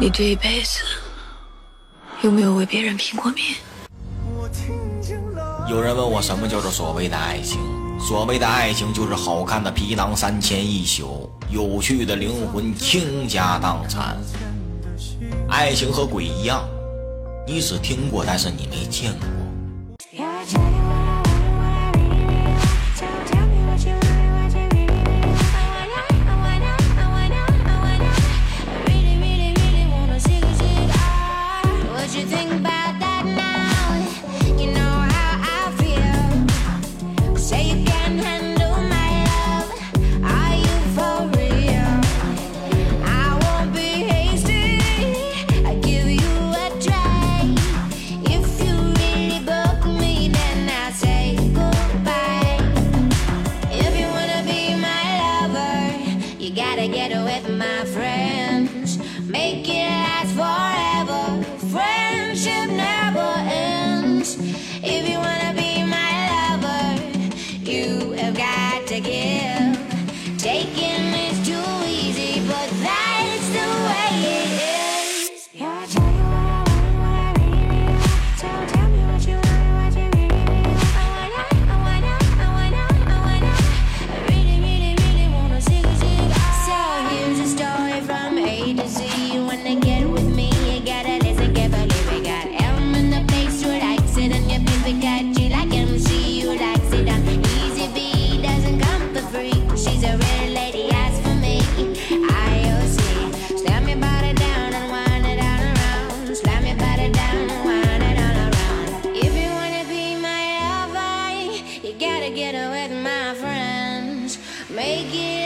你这一辈子有没有为别人拼过命？有人问我什么叫做所谓的爱情？所谓的爱情就是好看的皮囊三千一宿，有趣的灵魂倾家荡产。爱情和鬼一样，你只听过，但是你没见过。gotta get with my friends. Make it make it